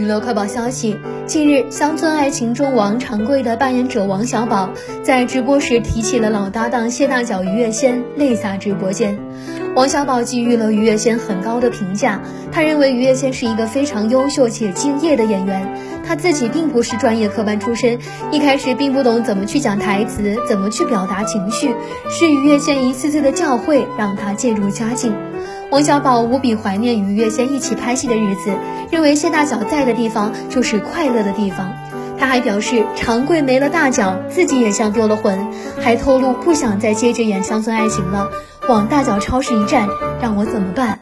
娱乐快报消息：近日，《乡村爱情》中王长贵的扮演者王小宝在直播时提起了老搭档谢大脚于月仙，泪洒直播间。王小宝给予了于月仙很高的评价，他认为于月仙是一个非常优秀且敬业的演员。他自己并不是专业科班出身，一开始并不懂怎么去讲台词，怎么去表达情绪，是于月仙一次次的教诲，让他渐入佳境。王小宝无比怀念与月仙一起拍戏的日子，认为谢大脚在的地方就是快乐的地方。他还表示，长贵没了大脚，自己也像丢了魂，还透露不想再接着演乡村爱情了，往大脚超市一站，让我怎么办？